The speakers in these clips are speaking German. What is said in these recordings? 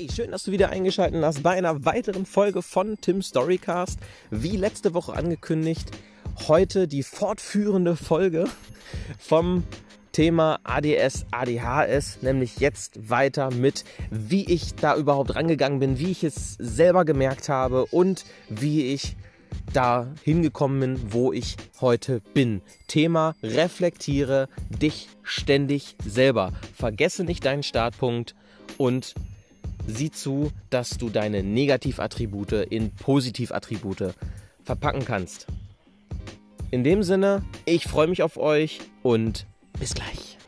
Hi, schön, dass du wieder eingeschaltet hast bei einer weiteren Folge von Tim Storycast. Wie letzte Woche angekündigt, heute die fortführende Folge vom Thema ADS, ADHS, nämlich jetzt weiter mit, wie ich da überhaupt rangegangen bin, wie ich es selber gemerkt habe und wie ich da hingekommen bin, wo ich heute bin. Thema reflektiere dich ständig selber. Vergesse nicht deinen Startpunkt und sieh zu, dass du deine Negativattribute in Positivattribute verpacken kannst. In dem Sinne, ich freue mich auf euch und bis gleich.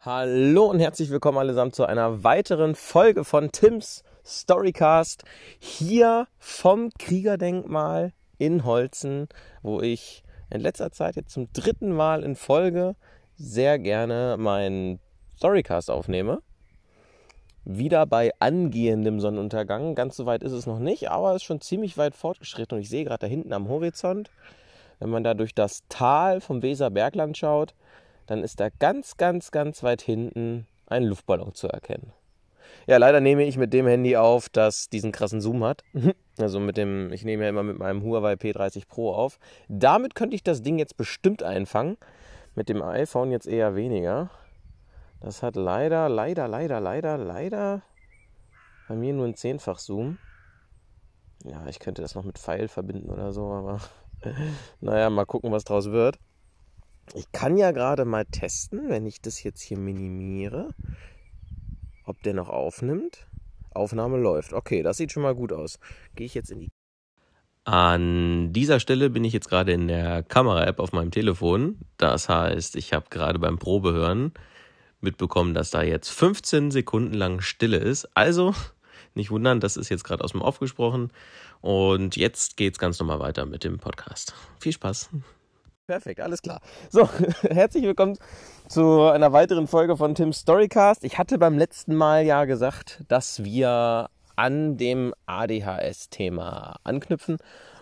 Hallo und herzlich willkommen allesamt zu einer weiteren Folge von Tims Storycast hier vom Kriegerdenkmal in Holzen, wo ich in letzter Zeit jetzt zum dritten Mal in Folge sehr gerne meinen Storycast aufnehme. Wieder bei angehendem Sonnenuntergang. Ganz so weit ist es noch nicht, aber es ist schon ziemlich weit fortgeschritten. Und ich sehe gerade da hinten am Horizont, wenn man da durch das Tal vom Weserbergland schaut, dann ist da ganz, ganz, ganz weit hinten ein Luftballon zu erkennen. Ja, leider nehme ich mit dem Handy auf, das diesen krassen Zoom hat. Also mit dem, ich nehme ja immer mit meinem Huawei P30 Pro auf. Damit könnte ich das Ding jetzt bestimmt einfangen. Mit dem iPhone jetzt eher weniger. Das hat leider, leider, leider, leider, leider bei mir nur ein Zehnfach Zoom. Ja, ich könnte das noch mit Pfeil verbinden oder so, aber naja, mal gucken, was draus wird. Ich kann ja gerade mal testen, wenn ich das jetzt hier minimiere, ob der noch aufnimmt. Aufnahme läuft. Okay, das sieht schon mal gut aus. Gehe ich jetzt in die. An dieser Stelle bin ich jetzt gerade in der Kamera-App auf meinem Telefon. Das heißt, ich habe gerade beim Probehören mitbekommen, dass da jetzt 15 Sekunden lang Stille ist. Also nicht wundern, das ist jetzt gerade aus dem Off gesprochen. Und jetzt geht es ganz normal weiter mit dem Podcast. Viel Spaß. Perfekt, alles klar. So, herzlich willkommen zu einer weiteren Folge von Tim's Storycast. Ich hatte beim letzten Mal ja gesagt, dass wir an dem ADHS-Thema anknüpfen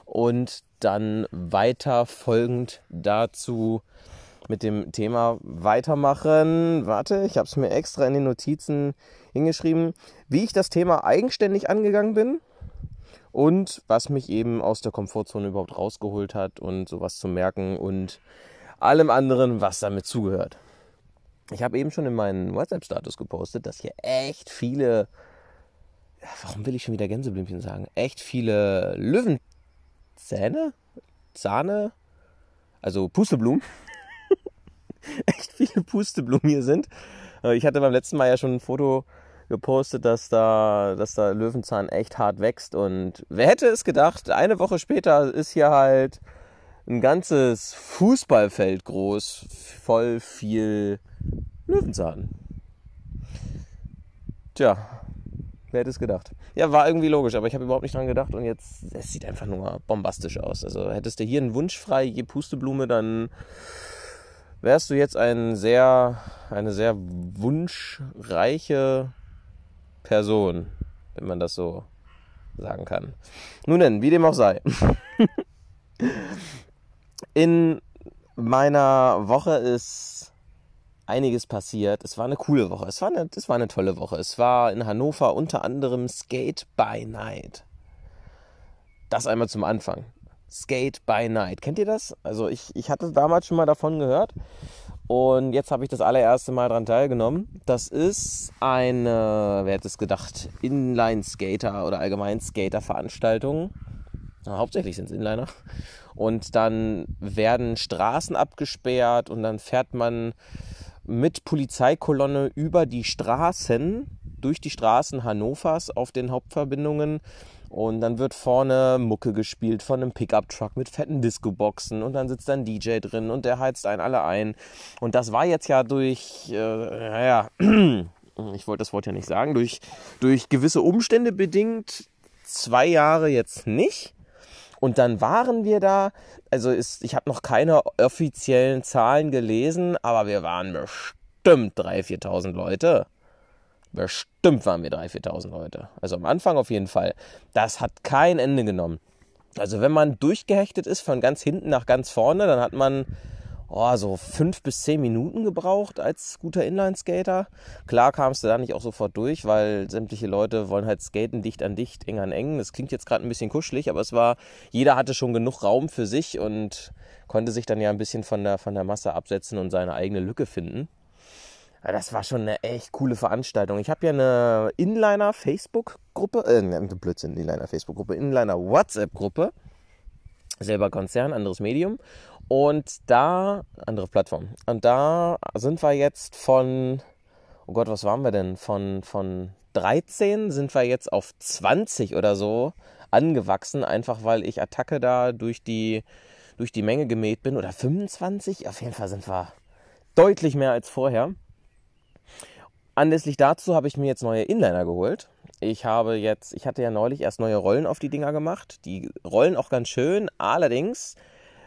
und dann weiter folgend dazu mit dem Thema weitermachen. Warte, ich habe es mir extra in den Notizen hingeschrieben, wie ich das Thema eigenständig angegangen bin und was mich eben aus der Komfortzone überhaupt rausgeholt hat und sowas zu merken und allem anderen, was damit zugehört. Ich habe eben schon in meinen WhatsApp-Status gepostet, dass hier echt viele, warum will ich schon wieder Gänseblümchen sagen, echt viele Löwenzähne, Zahne, also Pusteblumen, echt viele Pusteblumen hier sind. Äh, ich hatte beim letzten Mal ja schon ein Foto gepostet, dass da, dass da Löwenzahn echt hart wächst. Und wer hätte es gedacht, eine Woche später ist hier halt ein ganzes Fußballfeld groß, voll viel Löwenzahn. Tja, wer hätte es gedacht? Ja, war irgendwie logisch, aber ich habe überhaupt nicht dran gedacht und jetzt, es sieht einfach nur bombastisch aus. Also hättest du hier einen Wunsch frei, je Pusteblume, dann wärst du jetzt ein sehr, eine sehr wunschreiche Person, wenn man das so sagen kann. Nun denn, wie dem auch sei. In meiner Woche ist einiges passiert. Es war eine coole Woche. Es war eine, es war eine tolle Woche. Es war in Hannover unter anderem Skate by Night. Das einmal zum Anfang. Skate by Night. Kennt ihr das? Also ich, ich hatte damals schon mal davon gehört. Und jetzt habe ich das allererste Mal daran teilgenommen. Das ist eine, wer hätte es gedacht, Inline-Skater oder allgemein Skater-Veranstaltung. Hauptsächlich sind es Inliner. Und dann werden Straßen abgesperrt und dann fährt man mit Polizeikolonne über die Straßen, durch die Straßen Hannovers auf den Hauptverbindungen und dann wird vorne Mucke gespielt von einem Pickup-Truck mit fetten Disco-Boxen und dann sitzt ein DJ drin und der heizt einen alle ein. Und das war jetzt ja durch, äh, naja, ich wollte das Wort ja nicht sagen, durch, durch gewisse Umstände bedingt zwei Jahre jetzt nicht. Und dann waren wir da, also ist, ich habe noch keine offiziellen Zahlen gelesen, aber wir waren bestimmt 3.000, 4.000 Leute. Bestimmt waren wir 3.000, 4.000 Leute. Also am Anfang auf jeden Fall. Das hat kein Ende genommen. Also wenn man durchgehechtet ist von ganz hinten nach ganz vorne, dann hat man oh, so fünf bis zehn Minuten gebraucht als guter Inline-Skater. Klar kamst du da nicht auch sofort durch, weil sämtliche Leute wollen halt skaten dicht an dicht, eng an eng. Das klingt jetzt gerade ein bisschen kuschelig, aber es war, jeder hatte schon genug Raum für sich und konnte sich dann ja ein bisschen von der, von der Masse absetzen und seine eigene Lücke finden. Das war schon eine echt coole Veranstaltung. Ich habe ja eine Inliner-Facebook-Gruppe, äh, Blödsinn, Inliner-Facebook-Gruppe, Inliner-WhatsApp-Gruppe. Selber Konzern, anderes Medium. Und da, andere Plattform. Und da sind wir jetzt von, oh Gott, was waren wir denn? Von, von 13 sind wir jetzt auf 20 oder so angewachsen, einfach weil ich Attacke da durch die, durch die Menge gemäht bin. Oder 25? Auf jeden Fall sind wir deutlich mehr als vorher. Anlässlich dazu habe ich mir jetzt neue Inliner geholt. Ich habe jetzt, ich hatte ja neulich erst neue Rollen auf die Dinger gemacht. Die rollen auch ganz schön, allerdings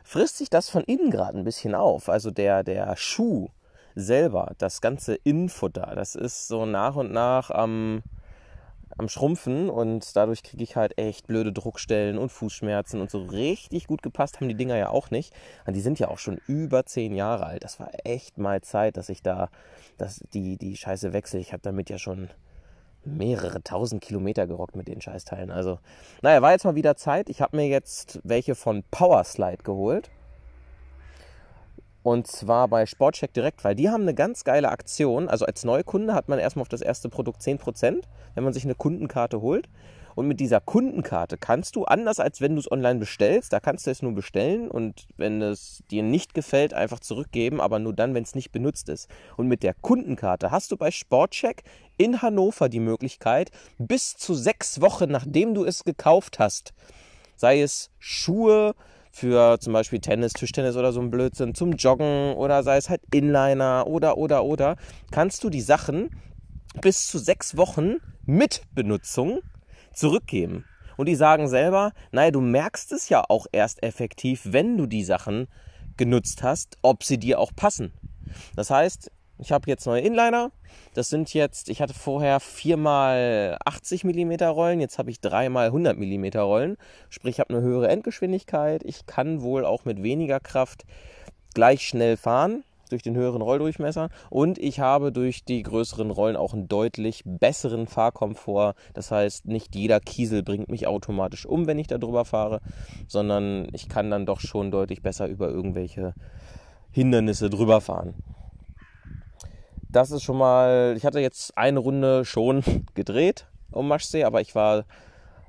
frisst sich das von innen gerade ein bisschen auf. Also der, der Schuh selber, das ganze Innenfutter, das ist so nach und nach am, am Schrumpfen und dadurch kriege ich halt echt blöde Druckstellen und Fußschmerzen und so richtig gut gepasst haben die Dinger ja auch nicht. Und die sind ja auch schon über zehn Jahre alt. Das war echt mal Zeit, dass ich da dass die, die Scheiße wechsle. Ich habe damit ja schon mehrere tausend Kilometer gerockt mit den Scheißteilen. Also, naja, war jetzt mal wieder Zeit. Ich habe mir jetzt welche von Powerslide geholt. Und zwar bei Sportcheck direkt, weil die haben eine ganz geile Aktion. Also als Neukunde hat man erstmal auf das erste Produkt 10%, wenn man sich eine Kundenkarte holt. Und mit dieser Kundenkarte kannst du, anders als wenn du es online bestellst, da kannst du es nur bestellen und wenn es dir nicht gefällt, einfach zurückgeben, aber nur dann, wenn es nicht benutzt ist. Und mit der Kundenkarte hast du bei Sportcheck in Hannover die Möglichkeit, bis zu sechs Wochen nachdem du es gekauft hast, sei es Schuhe, für zum Beispiel Tennis, Tischtennis oder so ein Blödsinn, zum Joggen oder sei es halt Inliner oder oder oder, kannst du die Sachen bis zu sechs Wochen mit Benutzung zurückgeben. Und die sagen selber, naja, du merkst es ja auch erst effektiv, wenn du die Sachen genutzt hast, ob sie dir auch passen. Das heißt, ich habe jetzt neue Inliner. Das sind jetzt, ich hatte vorher viermal 80 mm Rollen, jetzt habe ich dreimal 100 mm Rollen. Sprich, ich habe eine höhere Endgeschwindigkeit. Ich kann wohl auch mit weniger Kraft gleich schnell fahren durch den höheren Rolldurchmesser und ich habe durch die größeren Rollen auch einen deutlich besseren Fahrkomfort. Das heißt, nicht jeder Kiesel bringt mich automatisch um, wenn ich da drüber fahre, sondern ich kann dann doch schon deutlich besser über irgendwelche Hindernisse drüber fahren. Das ist schon mal, ich hatte jetzt eine Runde schon gedreht um Maschsee, aber ich war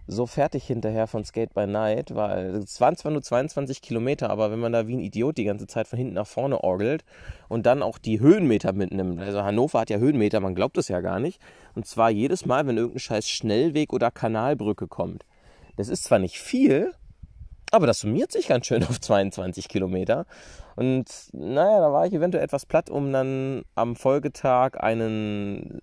so fertig hinterher von Skate by Night, weil es waren zwar nur 22 Kilometer, aber wenn man da wie ein Idiot die ganze Zeit von hinten nach vorne orgelt und dann auch die Höhenmeter mitnimmt, also Hannover hat ja Höhenmeter, man glaubt es ja gar nicht, und zwar jedes Mal, wenn irgendein scheiß Schnellweg oder Kanalbrücke kommt. Das ist zwar nicht viel, aber das summiert sich ganz schön auf 22 Kilometer. Und naja, da war ich eventuell etwas platt, um dann am Folgetag einen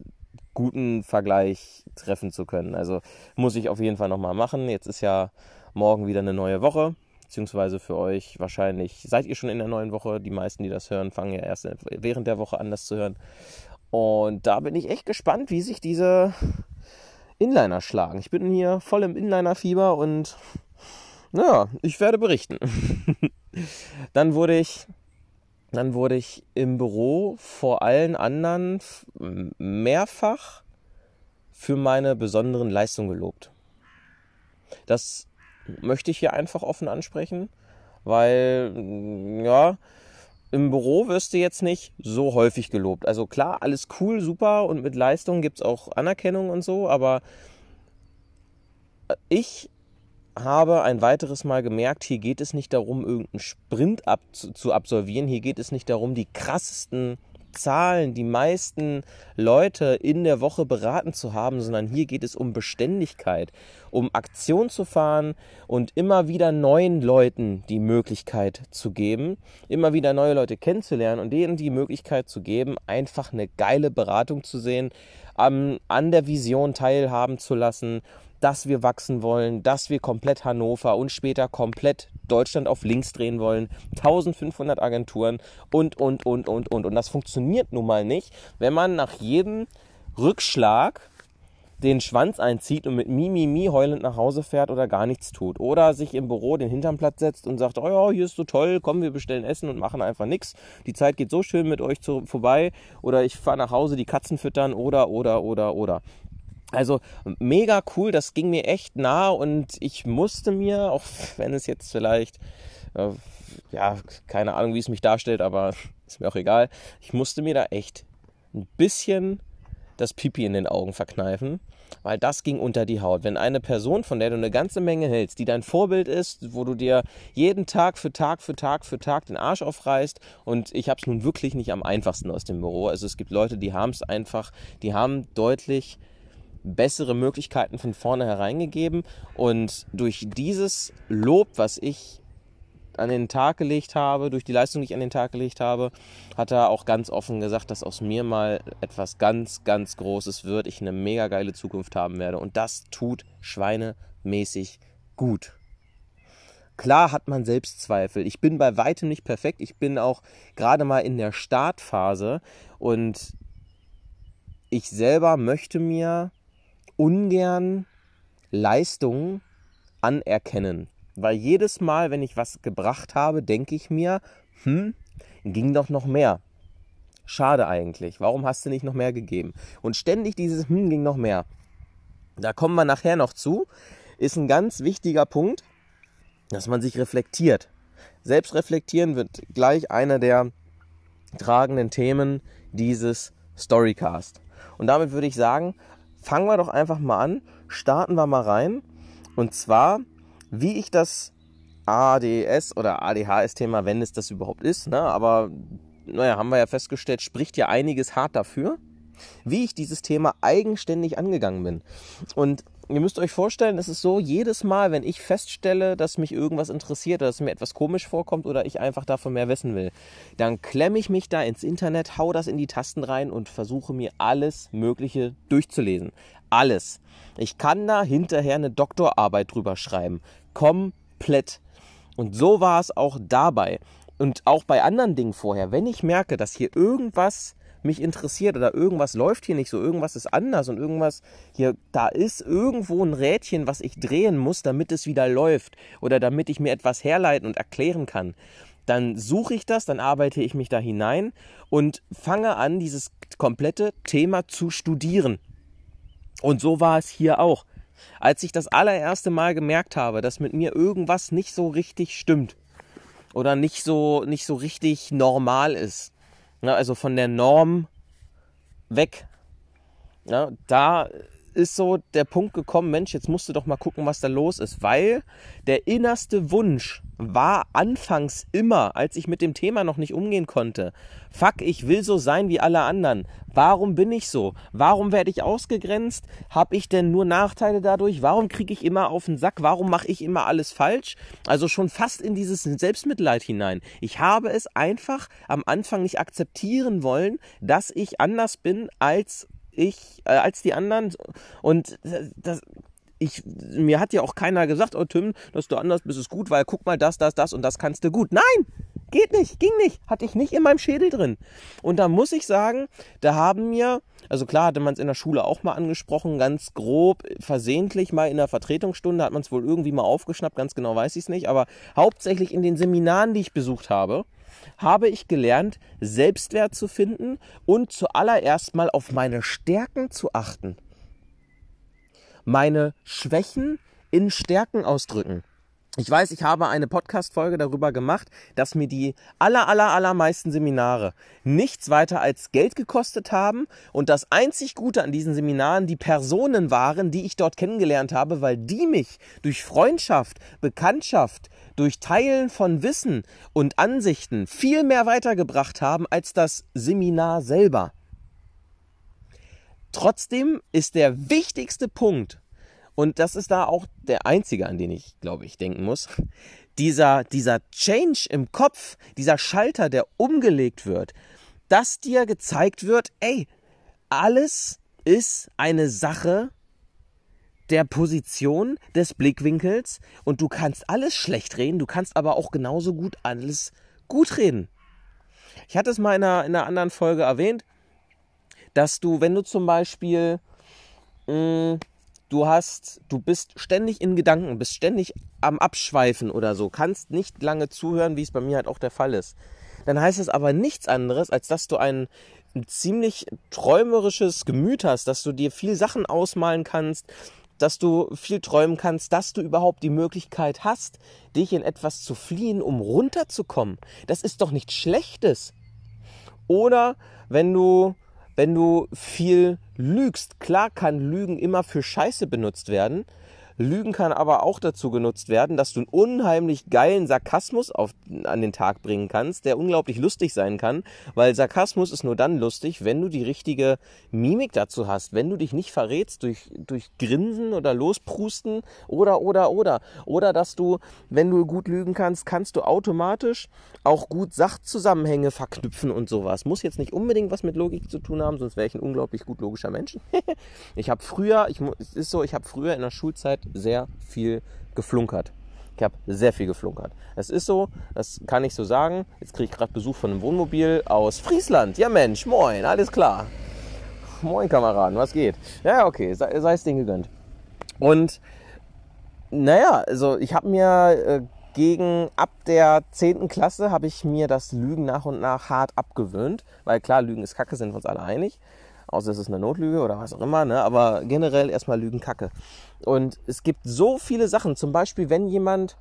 guten Vergleich treffen zu können. Also muss ich auf jeden Fall nochmal machen. Jetzt ist ja morgen wieder eine neue Woche, beziehungsweise für euch wahrscheinlich seid ihr schon in der neuen Woche. Die meisten, die das hören, fangen ja erst während der Woche an, das zu hören. Und da bin ich echt gespannt, wie sich diese Inliner schlagen. Ich bin hier voll im Inliner-Fieber und naja, ich werde berichten. Dann wurde ich dann wurde ich im Büro vor allen anderen mehrfach für meine besonderen Leistungen gelobt. Das möchte ich hier einfach offen ansprechen, weil, ja, im Büro wirst du jetzt nicht so häufig gelobt. Also klar, alles cool, super und mit Leistung gibt es auch Anerkennung und so, aber ich habe ein weiteres Mal gemerkt, hier geht es nicht darum, irgendeinen Sprint ab, zu, zu absolvieren. Hier geht es nicht darum, die krassesten Zahlen, die meisten Leute in der Woche beraten zu haben, sondern hier geht es um Beständigkeit, um Aktion zu fahren und immer wieder neuen Leuten die Möglichkeit zu geben, immer wieder neue Leute kennenzulernen und denen die Möglichkeit zu geben, einfach eine geile Beratung zu sehen, an der Vision teilhaben zu lassen dass wir wachsen wollen, dass wir komplett Hannover und später komplett Deutschland auf links drehen wollen. 1500 Agenturen und, und, und, und, und. Und das funktioniert nun mal nicht, wenn man nach jedem Rückschlag den Schwanz einzieht und mit Mimimi heulend nach Hause fährt oder gar nichts tut. Oder sich im Büro den Hintern platt setzt und sagt, oh ja, hier ist so toll, komm, wir bestellen Essen und machen einfach nichts. Die Zeit geht so schön mit euch zu, vorbei. Oder ich fahre nach Hause, die Katzen füttern oder, oder, oder, oder. Also mega cool, das ging mir echt nah und ich musste mir, auch wenn es jetzt vielleicht, äh, ja, keine Ahnung, wie es mich darstellt, aber ist mir auch egal, ich musste mir da echt ein bisschen das Pipi in den Augen verkneifen, weil das ging unter die Haut. Wenn eine Person, von der du eine ganze Menge hältst, die dein Vorbild ist, wo du dir jeden Tag für Tag für Tag für Tag den Arsch aufreißt und ich habe es nun wirklich nicht am einfachsten aus dem Büro. Also es gibt Leute, die haben es einfach, die haben deutlich bessere Möglichkeiten von vorne hereingegeben und durch dieses Lob, was ich an den Tag gelegt habe, durch die Leistung, die ich an den Tag gelegt habe, hat er auch ganz offen gesagt, dass aus mir mal etwas ganz, ganz Großes wird, ich eine mega geile Zukunft haben werde. Und das tut schweinemäßig gut. Klar hat man Selbstzweifel. Ich bin bei weitem nicht perfekt. Ich bin auch gerade mal in der Startphase und ich selber möchte mir ungern Leistungen anerkennen. Weil jedes Mal, wenn ich was gebracht habe, denke ich mir, hm, ging doch noch mehr. Schade eigentlich. Warum hast du nicht noch mehr gegeben? Und ständig dieses hm, ging noch mehr. Da kommen wir nachher noch zu. Ist ein ganz wichtiger Punkt, dass man sich reflektiert. Selbstreflektieren wird gleich einer der tragenden Themen dieses Storycast. Und damit würde ich sagen, fangen wir doch einfach mal an, starten wir mal rein. Und zwar wie ich das ADS oder ADHS-Thema, wenn es das überhaupt ist, ne? aber naja, haben wir ja festgestellt, spricht ja einiges hart dafür, wie ich dieses Thema eigenständig angegangen bin. Und ihr müsst euch vorstellen, es ist so, jedes Mal, wenn ich feststelle, dass mich irgendwas interessiert oder dass mir etwas komisch vorkommt oder ich einfach davon mehr wissen will, dann klemme ich mich da ins Internet, hau das in die Tasten rein und versuche mir alles Mögliche durchzulesen. Alles. Ich kann da hinterher eine Doktorarbeit drüber schreiben. Komplett. Und so war es auch dabei. Und auch bei anderen Dingen vorher. Wenn ich merke, dass hier irgendwas mich interessiert oder irgendwas läuft hier nicht so, irgendwas ist anders und irgendwas hier, da ist irgendwo ein Rädchen, was ich drehen muss, damit es wieder läuft oder damit ich mir etwas herleiten und erklären kann. Dann suche ich das, dann arbeite ich mich da hinein und fange an, dieses komplette Thema zu studieren. Und so war es hier auch. Als ich das allererste Mal gemerkt habe, dass mit mir irgendwas nicht so richtig stimmt oder nicht so, nicht so richtig normal ist, ja, also von der Norm weg, ja, da ist so der Punkt gekommen, Mensch, jetzt musst du doch mal gucken, was da los ist, weil der innerste Wunsch war anfangs immer, als ich mit dem Thema noch nicht umgehen konnte, fuck, ich will so sein wie alle anderen. Warum bin ich so? Warum werde ich ausgegrenzt? Habe ich denn nur Nachteile dadurch? Warum kriege ich immer auf den Sack? Warum mache ich immer alles falsch? Also schon fast in dieses Selbstmitleid hinein. Ich habe es einfach am Anfang nicht akzeptieren wollen, dass ich anders bin als ich, äh, als die anderen. Und das, ich, mir hat ja auch keiner gesagt, oh Tim, dass du anders bist, ist gut, weil guck mal, das, das, das und das kannst du gut. Nein! Geht nicht, ging nicht, hatte ich nicht in meinem Schädel drin. Und da muss ich sagen, da haben mir, also klar hatte man es in der Schule auch mal angesprochen, ganz grob, versehentlich mal in der Vertretungsstunde hat man es wohl irgendwie mal aufgeschnappt, ganz genau weiß ich es nicht, aber hauptsächlich in den Seminaren, die ich besucht habe, habe ich gelernt, Selbstwert zu finden und zuallererst mal auf meine Stärken zu achten. Meine Schwächen in Stärken ausdrücken. Ich weiß, ich habe eine Podcast-Folge darüber gemacht, dass mir die aller, aller, allermeisten Seminare nichts weiter als Geld gekostet haben und das einzig Gute an diesen Seminaren die Personen waren, die ich dort kennengelernt habe, weil die mich durch Freundschaft, Bekanntschaft, durch Teilen von Wissen und Ansichten viel mehr weitergebracht haben als das Seminar selber. Trotzdem ist der wichtigste Punkt, und das ist da auch der einzige, an den ich, glaube ich, denken muss, dieser, dieser Change im Kopf, dieser Schalter, der umgelegt wird, dass dir gezeigt wird, ey, alles ist eine Sache der Position, des Blickwinkels und du kannst alles schlecht reden, du kannst aber auch genauso gut alles gut reden. Ich hatte es mal in einer, in einer anderen Folge erwähnt, dass du, wenn du zum Beispiel mh, du hast, du bist ständig in Gedanken, bist ständig am Abschweifen oder so, kannst nicht lange zuhören, wie es bei mir halt auch der Fall ist. Dann heißt es aber nichts anderes, als dass du ein, ein ziemlich träumerisches Gemüt hast, dass du dir viel Sachen ausmalen kannst, dass du viel träumen kannst, dass du überhaupt die Möglichkeit hast, dich in etwas zu fliehen, um runterzukommen. Das ist doch nichts Schlechtes. Oder wenn du, wenn du viel lügst, klar kann Lügen immer für Scheiße benutzt werden, Lügen kann aber auch dazu genutzt werden, dass du einen unheimlich geilen Sarkasmus auf, an den Tag bringen kannst, der unglaublich lustig sein kann, weil Sarkasmus ist nur dann lustig, wenn du die richtige Mimik dazu hast, wenn du dich nicht verrätst durch, durch Grinsen oder Losprusten oder, oder, oder. Oder dass du, wenn du gut lügen kannst, kannst du automatisch auch gut Sachzusammenhänge verknüpfen und sowas. Muss jetzt nicht unbedingt was mit Logik zu tun haben, sonst wäre ich ein unglaublich gut logischer Mensch. ich habe früher, ich, es ist so, ich habe früher in der Schulzeit sehr viel geflunkert. Ich habe sehr viel geflunkert. Es ist so, das kann ich so sagen. Jetzt kriege ich gerade Besuch von einem Wohnmobil aus Friesland. Ja Mensch, moin, alles klar. Moin Kameraden, was geht? Ja, okay, sei, sei es denen gegönnt. Und naja, also ich habe mir äh, gegen ab der 10. Klasse habe ich mir das Lügen nach und nach hart abgewöhnt, weil klar, Lügen ist Kacke, sind wir uns alle einig außer es ist eine Notlüge oder was auch immer, ne? aber generell erstmal Lügen kacke. Und es gibt so viele Sachen, zum Beispiel, wenn jemand,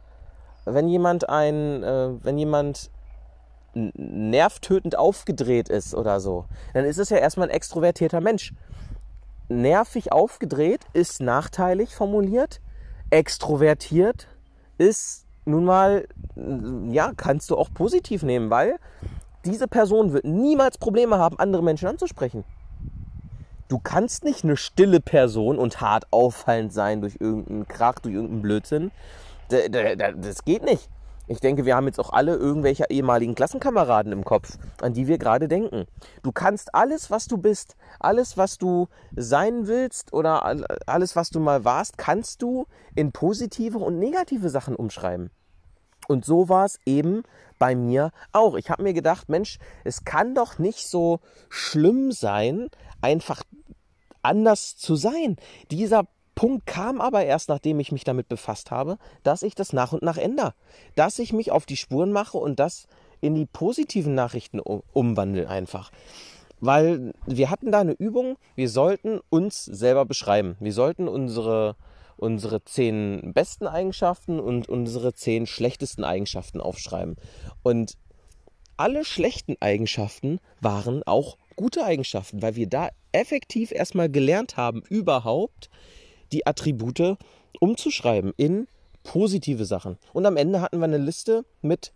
wenn jemand ein, äh, wenn jemand nervtötend aufgedreht ist oder so, dann ist es ja erstmal ein extrovertierter Mensch. Nervig aufgedreht ist nachteilig formuliert, extrovertiert ist nun mal, ja, kannst du auch positiv nehmen, weil diese Person wird niemals Probleme haben, andere Menschen anzusprechen. Du kannst nicht eine stille Person und hart auffallend sein durch irgendeinen Krach, durch irgendeinen Blödsinn. Das geht nicht. Ich denke, wir haben jetzt auch alle irgendwelche ehemaligen Klassenkameraden im Kopf, an die wir gerade denken. Du kannst alles, was du bist, alles, was du sein willst oder alles, was du mal warst, kannst du in positive und negative Sachen umschreiben. Und so war es eben bei mir auch. Ich habe mir gedacht, Mensch, es kann doch nicht so schlimm sein, einfach anders zu sein. Dieser Punkt kam aber erst, nachdem ich mich damit befasst habe, dass ich das nach und nach ändere. Dass ich mich auf die Spuren mache und das in die positiven Nachrichten umwandle einfach. Weil wir hatten da eine Übung, wir sollten uns selber beschreiben. Wir sollten unsere, unsere zehn besten Eigenschaften und unsere zehn schlechtesten Eigenschaften aufschreiben. Und alle schlechten Eigenschaften waren auch gute Eigenschaften, weil wir da effektiv erstmal gelernt haben, überhaupt die Attribute umzuschreiben in positive Sachen. Und am Ende hatten wir eine Liste mit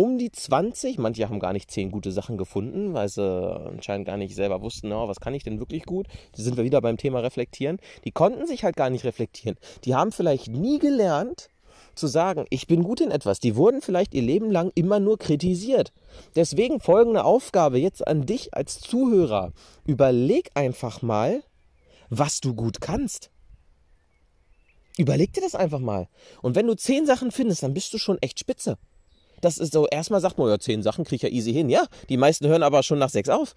um die 20, manche haben gar nicht 10 gute Sachen gefunden, weil sie anscheinend gar nicht selber wussten, oh, was kann ich denn wirklich gut. Da sind wir wieder beim Thema reflektieren. Die konnten sich halt gar nicht reflektieren. Die haben vielleicht nie gelernt, zu sagen, ich bin gut in etwas. Die wurden vielleicht ihr Leben lang immer nur kritisiert. Deswegen folgende Aufgabe jetzt an dich als Zuhörer. Überleg einfach mal, was du gut kannst. Überleg dir das einfach mal. Und wenn du zehn Sachen findest, dann bist du schon echt spitze. Das ist so, erstmal sagt man, ja, zehn Sachen kriege ich ja easy hin. Ja, die meisten hören aber schon nach sechs auf.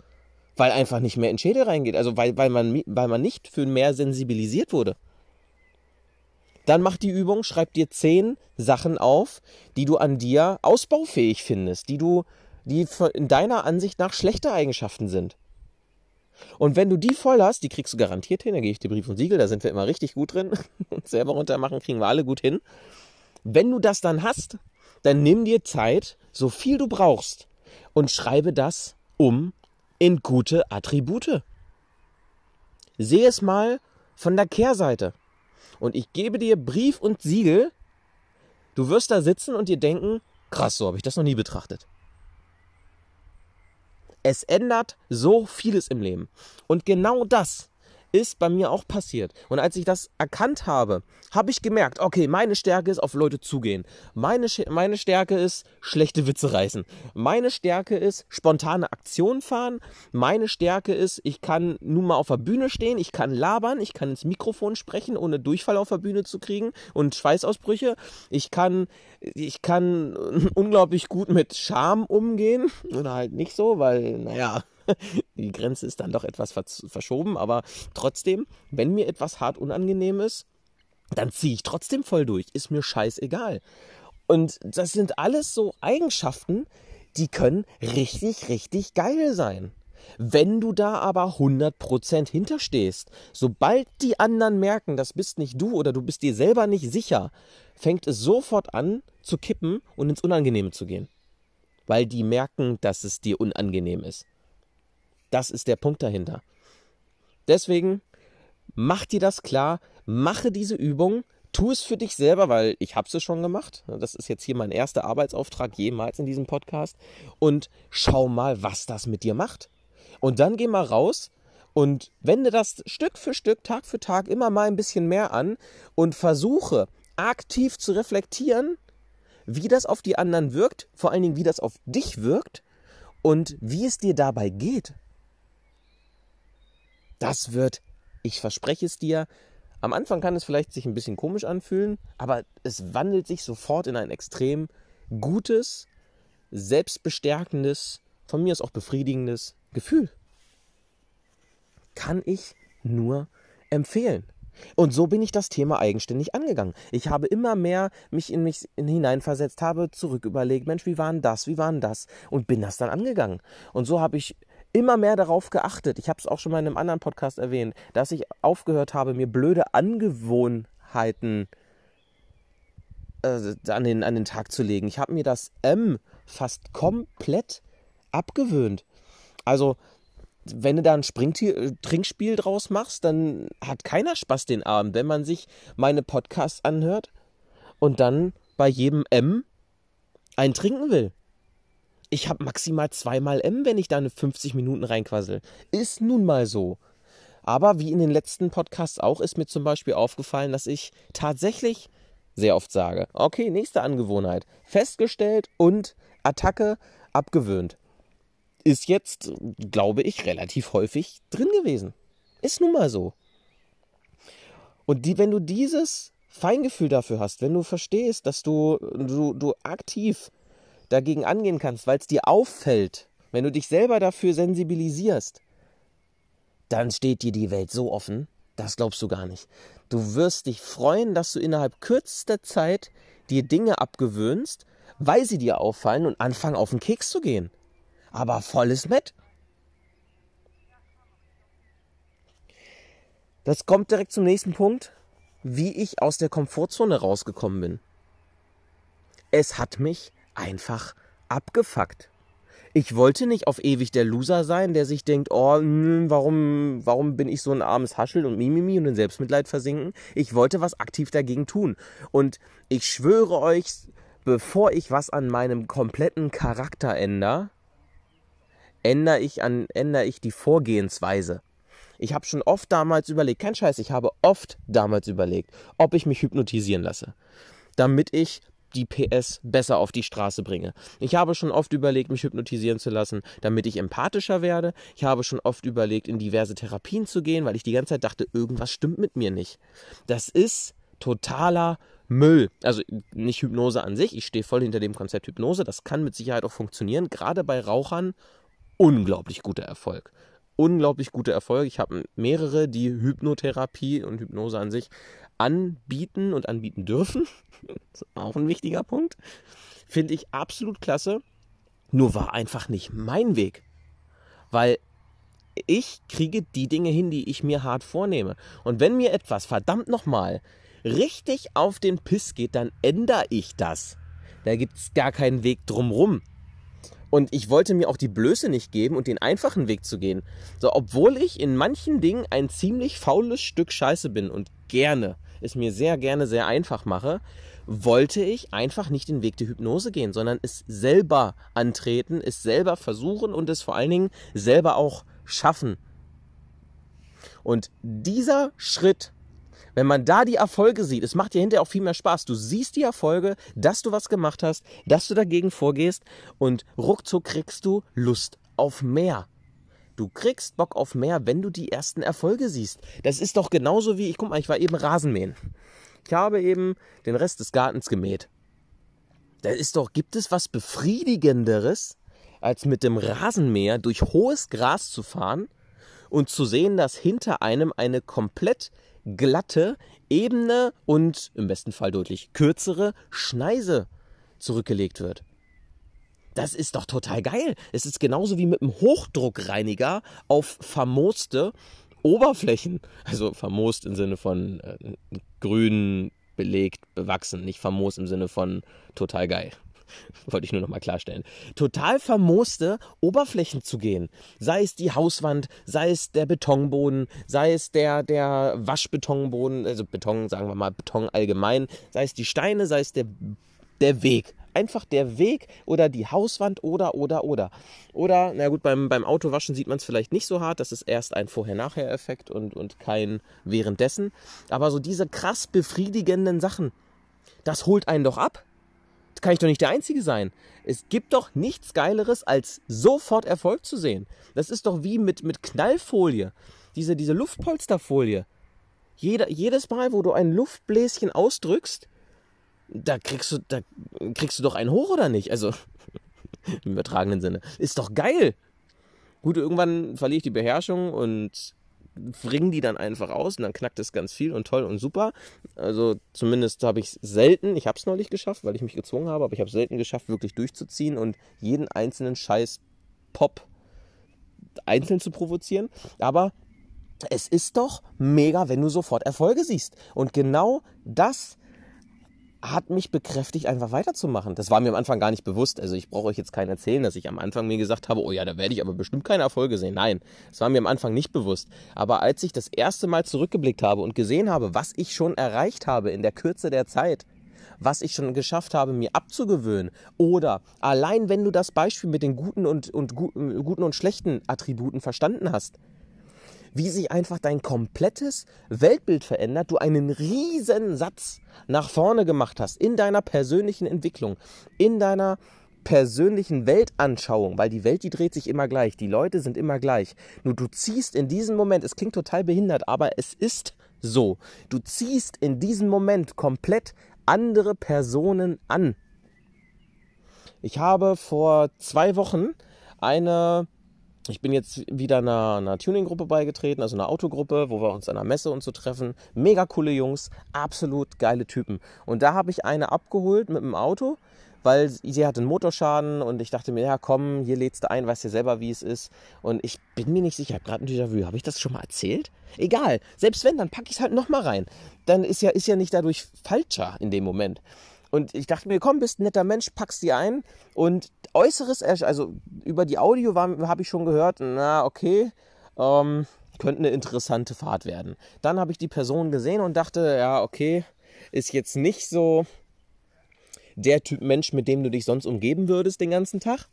Weil einfach nicht mehr in Schädel reingeht. Also weil, weil, man, weil man nicht für mehr sensibilisiert wurde. Dann mach die Übung, schreib dir zehn Sachen auf, die du an dir ausbaufähig findest, die du, die in deiner Ansicht nach schlechte Eigenschaften sind. Und wenn du die voll hast, die kriegst du garantiert hin, da gehe ich dir Brief und Siegel, da sind wir immer richtig gut drin. Und selber runtermachen kriegen wir alle gut hin. Wenn du das dann hast, dann nimm dir Zeit, so viel du brauchst, und schreibe das um in gute Attribute. Sehe es mal von der Kehrseite. Und ich gebe dir Brief und Siegel. Du wirst da sitzen und dir denken, krass, so habe ich das noch nie betrachtet. Es ändert so vieles im Leben. Und genau das ist bei mir auch passiert. Und als ich das erkannt habe, habe ich gemerkt, okay, meine Stärke ist auf Leute zugehen. Meine, meine Stärke ist schlechte Witze reißen. Meine Stärke ist spontane Aktionen fahren. Meine Stärke ist, ich kann nun mal auf der Bühne stehen, ich kann labern, ich kann ins Mikrofon sprechen, ohne Durchfall auf der Bühne zu kriegen und Schweißausbrüche. Ich kann, ich kann unglaublich gut mit Scham umgehen. Oder halt nicht so, weil, naja, die Grenze ist dann doch etwas verschoben, aber trotzdem, wenn mir etwas hart unangenehm ist, dann ziehe ich trotzdem voll durch. Ist mir scheißegal. Und das sind alles so Eigenschaften, die können richtig, richtig geil sein. Wenn du da aber 100% hinterstehst, sobald die anderen merken, das bist nicht du oder du bist dir selber nicht sicher, fängt es sofort an zu kippen und ins Unangenehme zu gehen. Weil die merken, dass es dir unangenehm ist. Das ist der Punkt dahinter. Deswegen mach dir das klar, mache diese Übung, tu es für dich selber, weil ich habe es schon gemacht. Das ist jetzt hier mein erster Arbeitsauftrag jemals in diesem Podcast. Und schau mal, was das mit dir macht. Und dann geh mal raus und wende das Stück für Stück, Tag für Tag immer mal ein bisschen mehr an und versuche aktiv zu reflektieren, wie das auf die anderen wirkt, vor allen Dingen, wie das auf dich wirkt und wie es dir dabei geht. Das wird, ich verspreche es dir, am Anfang kann es vielleicht sich ein bisschen komisch anfühlen, aber es wandelt sich sofort in ein extrem gutes, selbstbestärkendes, von mir aus auch befriedigendes Gefühl. Kann ich nur empfehlen. Und so bin ich das Thema eigenständig angegangen. Ich habe immer mehr mich in mich hineinversetzt, habe zurück überlegt, Mensch, wie war denn das, wie war denn das? Und bin das dann angegangen. Und so habe ich immer mehr darauf geachtet. Ich habe es auch schon mal in einem anderen Podcast erwähnt, dass ich aufgehört habe, mir blöde Angewohnheiten äh, an, den, an den Tag zu legen. Ich habe mir das M fast komplett abgewöhnt. Also, wenn du da ein Springtier, äh, Trinkspiel draus machst, dann hat keiner Spaß den Abend, wenn man sich meine Podcasts anhört und dann bei jedem M ein trinken will ich habe maximal zweimal M, wenn ich da eine 50 Minuten reinquassel. Ist nun mal so. Aber wie in den letzten Podcasts auch, ist mir zum Beispiel aufgefallen, dass ich tatsächlich sehr oft sage, okay, nächste Angewohnheit, festgestellt und Attacke abgewöhnt. Ist jetzt, glaube ich, relativ häufig drin gewesen. Ist nun mal so. Und die, wenn du dieses Feingefühl dafür hast, wenn du verstehst, dass du, du, du aktiv dagegen angehen kannst, weil es dir auffällt, wenn du dich selber dafür sensibilisierst, dann steht dir die Welt so offen, das glaubst du gar nicht. Du wirst dich freuen, dass du innerhalb kürzester Zeit dir Dinge abgewöhnst, weil sie dir auffallen und anfangen auf den Keks zu gehen. Aber volles Met. Das kommt direkt zum nächsten Punkt, wie ich aus der Komfortzone rausgekommen bin. Es hat mich einfach abgefuckt. Ich wollte nicht auf ewig der Loser sein, der sich denkt, oh, hm, warum, warum bin ich so ein armes Haschel und Mimimi und in Selbstmitleid versinken. Ich wollte was aktiv dagegen tun. Und ich schwöre euch, bevor ich was an meinem kompletten Charakter ändere, ändere ich, an, ändere ich die Vorgehensweise. Ich habe schon oft damals überlegt, kein Scheiß, ich habe oft damals überlegt, ob ich mich hypnotisieren lasse, damit ich die PS besser auf die Straße bringe. Ich habe schon oft überlegt, mich hypnotisieren zu lassen, damit ich empathischer werde. Ich habe schon oft überlegt, in diverse Therapien zu gehen, weil ich die ganze Zeit dachte, irgendwas stimmt mit mir nicht. Das ist totaler Müll. Also nicht Hypnose an sich, ich stehe voll hinter dem Konzept Hypnose, das kann mit Sicherheit auch funktionieren. Gerade bei Rauchern unglaublich guter Erfolg. Unglaublich guter Erfolg. Ich habe mehrere, die Hypnotherapie und Hypnose an sich anbieten und anbieten dürfen. auch ein wichtiger Punkt. Finde ich absolut klasse. Nur war einfach nicht mein Weg. Weil ich kriege die Dinge hin, die ich mir hart vornehme. Und wenn mir etwas verdammt nochmal richtig auf den Piss geht, dann ändere ich das. Da gibt es gar keinen Weg drumrum. Und ich wollte mir auch die Blöße nicht geben und den einfachen Weg zu gehen. So, obwohl ich in manchen Dingen ein ziemlich faules Stück Scheiße bin und gerne, es mir sehr gerne sehr einfach mache, wollte ich einfach nicht den Weg der Hypnose gehen, sondern es selber antreten, es selber versuchen und es vor allen Dingen selber auch schaffen. Und dieser Schritt wenn man da die Erfolge sieht, es macht dir hinterher auch viel mehr Spaß. Du siehst die Erfolge, dass du was gemacht hast, dass du dagegen vorgehst und ruckzuck kriegst du Lust auf mehr. Du kriegst Bock auf mehr, wenn du die ersten Erfolge siehst. Das ist doch genauso wie, ich guck mal, ich war eben Rasenmähen. Ich habe eben den Rest des Gartens gemäht. Da ist doch, gibt es was Befriedigenderes, als mit dem Rasenmäher durch hohes Gras zu fahren und zu sehen, dass hinter einem eine komplett glatte, ebene und im besten Fall deutlich kürzere Schneise zurückgelegt wird. Das ist doch total geil. Es ist genauso wie mit einem Hochdruckreiniger auf vermooste Oberflächen. Also vermoost im Sinne von äh, grün, belegt, bewachsen, nicht famos im Sinne von total geil. Wollte ich nur nochmal klarstellen. Total famooste Oberflächen zu gehen. Sei es die Hauswand, sei es der Betonboden, sei es der, der Waschbetonboden, also Beton, sagen wir mal Beton allgemein, sei es die Steine, sei es der, der Weg einfach der Weg oder die Hauswand oder, oder, oder. Oder, na gut, beim, beim Autowaschen sieht man es vielleicht nicht so hart. Das ist erst ein Vorher-Nachher-Effekt und, und kein währenddessen. Aber so diese krass befriedigenden Sachen, das holt einen doch ab. Kann ich doch nicht der Einzige sein. Es gibt doch nichts Geileres, als sofort Erfolg zu sehen. Das ist doch wie mit, mit Knallfolie. Diese, diese Luftpolsterfolie. Jeder, jedes Mal, wo du ein Luftbläschen ausdrückst, da kriegst du, da kriegst du doch einen hoch oder nicht? Also im übertragenen Sinne. Ist doch geil. Gut, irgendwann verliere ich die Beherrschung und bringen die dann einfach aus und dann knackt es ganz viel und toll und super. Also zumindest habe ich es selten, ich habe es neulich geschafft, weil ich mich gezwungen habe, aber ich habe es selten geschafft, wirklich durchzuziehen und jeden einzelnen Scheiß Pop einzeln zu provozieren. Aber es ist doch mega, wenn du sofort Erfolge siehst. Und genau das hat mich bekräftigt, einfach weiterzumachen. Das war mir am Anfang gar nicht bewusst. Also ich brauche euch jetzt keinen erzählen, dass ich am Anfang mir gesagt habe, oh ja, da werde ich aber bestimmt keine Erfolge sehen. Nein, das war mir am Anfang nicht bewusst. Aber als ich das erste Mal zurückgeblickt habe und gesehen habe, was ich schon erreicht habe in der Kürze der Zeit, was ich schon geschafft habe, mir abzugewöhnen. Oder allein wenn du das Beispiel mit den guten und, und guten und schlechten Attributen verstanden hast, wie sich einfach dein komplettes Weltbild verändert, du einen riesen Satz nach vorne gemacht hast in deiner persönlichen Entwicklung, in deiner persönlichen Weltanschauung, weil die Welt, die dreht sich immer gleich, die Leute sind immer gleich. Nur du ziehst in diesem Moment, es klingt total behindert, aber es ist so. Du ziehst in diesem Moment komplett andere Personen an. Ich habe vor zwei Wochen eine ich bin jetzt wieder einer, einer Tuning-Gruppe beigetreten, also einer Autogruppe, wo wir uns an einer Messe und so treffen. Mega coole Jungs, absolut geile Typen. Und da habe ich eine abgeholt mit dem Auto, weil sie hatte einen Motorschaden und ich dachte mir, ja komm, hier lädst du ein, weißt ja selber, wie es ist. Und ich bin mir nicht sicher, ich habe gerade ein Déjà-vu. Habe ich das schon mal erzählt? Egal, selbst wenn, dann packe ich es halt nochmal rein. Dann ist ja, ist ja nicht dadurch falscher in dem Moment. Und ich dachte mir, komm, bist ein netter Mensch, packst die ein. Und äußeres, also über die Audio habe ich schon gehört, na, okay, ähm, könnte eine interessante Fahrt werden. Dann habe ich die Person gesehen und dachte, ja, okay, ist jetzt nicht so der Typ Mensch, mit dem du dich sonst umgeben würdest den ganzen Tag.